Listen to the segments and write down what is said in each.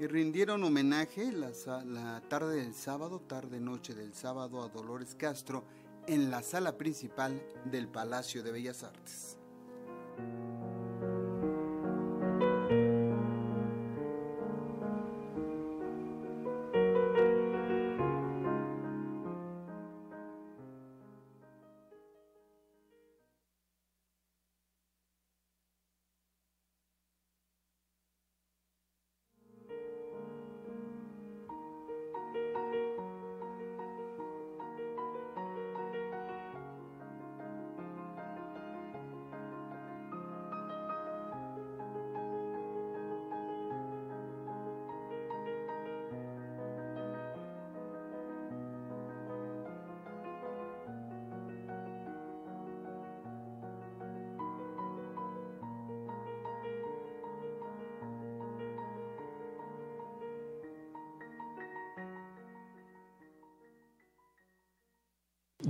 y rindieron homenaje la, la tarde del sábado, tarde-noche del sábado a Dolores Castro en la sala principal del Palacio de Bellas Artes.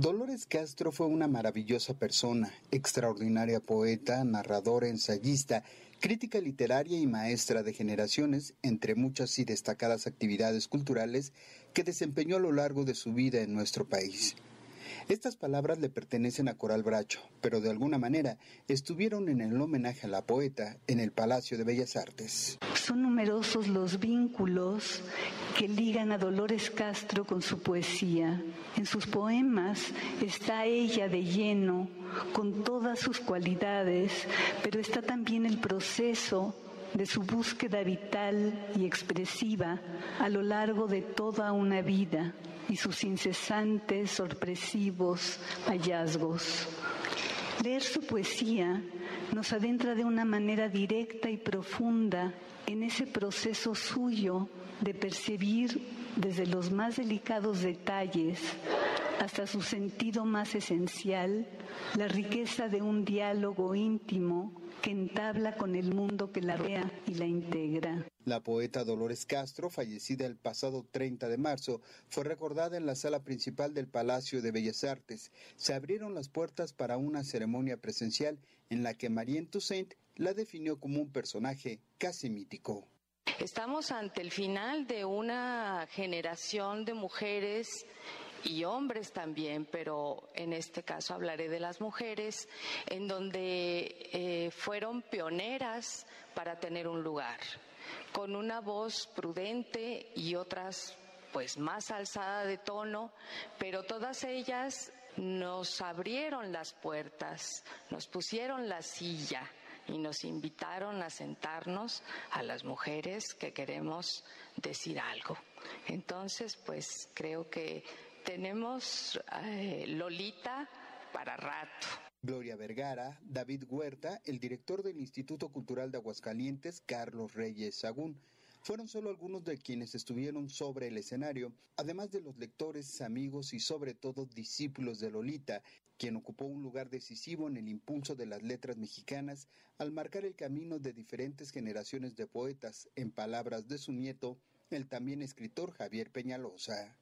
Dolores Castro fue una maravillosa persona, extraordinaria poeta, narradora, ensayista, crítica literaria y maestra de generaciones, entre muchas y destacadas actividades culturales que desempeñó a lo largo de su vida en nuestro país. Estas palabras le pertenecen a Coral Bracho, pero de alguna manera estuvieron en el homenaje a la poeta en el Palacio de Bellas Artes. Son numerosos los vínculos que ligan a Dolores Castro con su poesía. En sus poemas está ella de lleno, con todas sus cualidades, pero está también el proceso de su búsqueda vital y expresiva a lo largo de toda una vida y sus incesantes, sorpresivos hallazgos. Leer su poesía nos adentra de una manera directa y profunda en ese proceso suyo de percibir desde los más delicados detalles hasta su sentido más esencial, la riqueza de un diálogo íntimo que entabla con el mundo que la vea y la integra. La poeta Dolores Castro, fallecida el pasado 30 de marzo, fue recordada en la sala principal del Palacio de Bellas Artes. Se abrieron las puertas para una ceremonia presencial en la que Marien Toussaint la definió como un personaje casi mítico. Estamos ante el final de una generación de mujeres y hombres también, pero en este caso hablaré de las mujeres, en donde eh, fueron pioneras para tener un lugar, con una voz prudente y otras pues más alzada de tono, pero todas ellas nos abrieron las puertas, nos pusieron la silla y nos invitaron a sentarnos a las mujeres que queremos decir algo. Entonces, pues creo que tenemos eh, Lolita para rato. Gloria Vergara, David Huerta, el director del Instituto Cultural de Aguascalientes, Carlos Reyes Sagún, fueron solo algunos de quienes estuvieron sobre el escenario, además de los lectores, amigos y sobre todo discípulos de Lolita, quien ocupó un lugar decisivo en el impulso de las letras mexicanas al marcar el camino de diferentes generaciones de poetas, en palabras de su nieto, el también escritor Javier Peñalosa.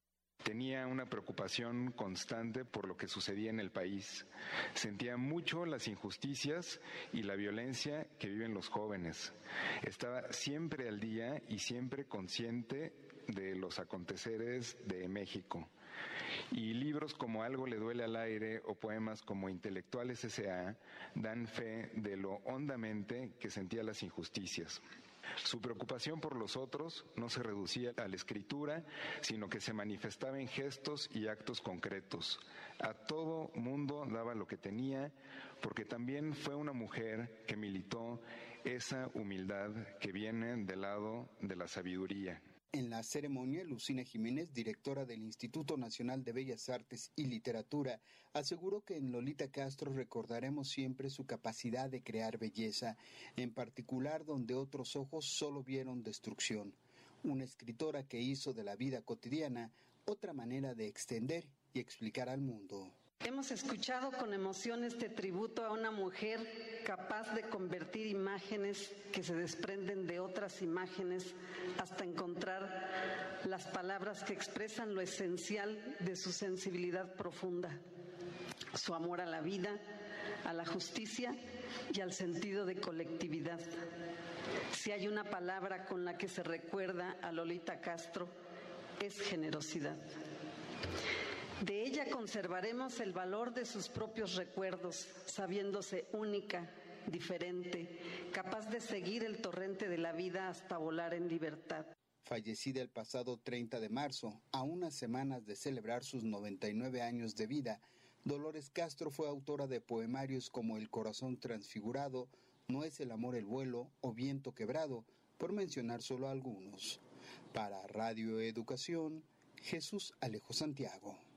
Tenía una preocupación constante por lo que sucedía en el país. Sentía mucho las injusticias y la violencia que viven los jóvenes. Estaba siempre al día y siempre consciente de los aconteceres de México. Y libros como Algo le duele al aire o poemas como Intelectuales S.A. dan fe de lo hondamente que sentía las injusticias. Su preocupación por los otros no se reducía a la escritura, sino que se manifestaba en gestos y actos concretos. A todo mundo daba lo que tenía, porque también fue una mujer que militó esa humildad que viene del lado de la sabiduría. En la ceremonia, Lucina Jiménez, directora del Instituto Nacional de Bellas Artes y Literatura, aseguró que en Lolita Castro recordaremos siempre su capacidad de crear belleza, en particular donde otros ojos solo vieron destrucción. Una escritora que hizo de la vida cotidiana otra manera de extender y explicar al mundo. Hemos escuchado con emoción este tributo a una mujer capaz de convertir imágenes que se desprenden de otras imágenes hasta encontrar las palabras que expresan lo esencial de su sensibilidad profunda, su amor a la vida, a la justicia y al sentido de colectividad. Si hay una palabra con la que se recuerda a Lolita Castro, es generosidad. Conservaremos el valor de sus propios recuerdos, sabiéndose única, diferente, capaz de seguir el torrente de la vida hasta volar en libertad. Fallecida el pasado 30 de marzo, a unas semanas de celebrar sus 99 años de vida, Dolores Castro fue autora de poemarios como El corazón transfigurado, No es el amor el vuelo o Viento quebrado, por mencionar solo algunos. Para Radio Educación, Jesús Alejo Santiago.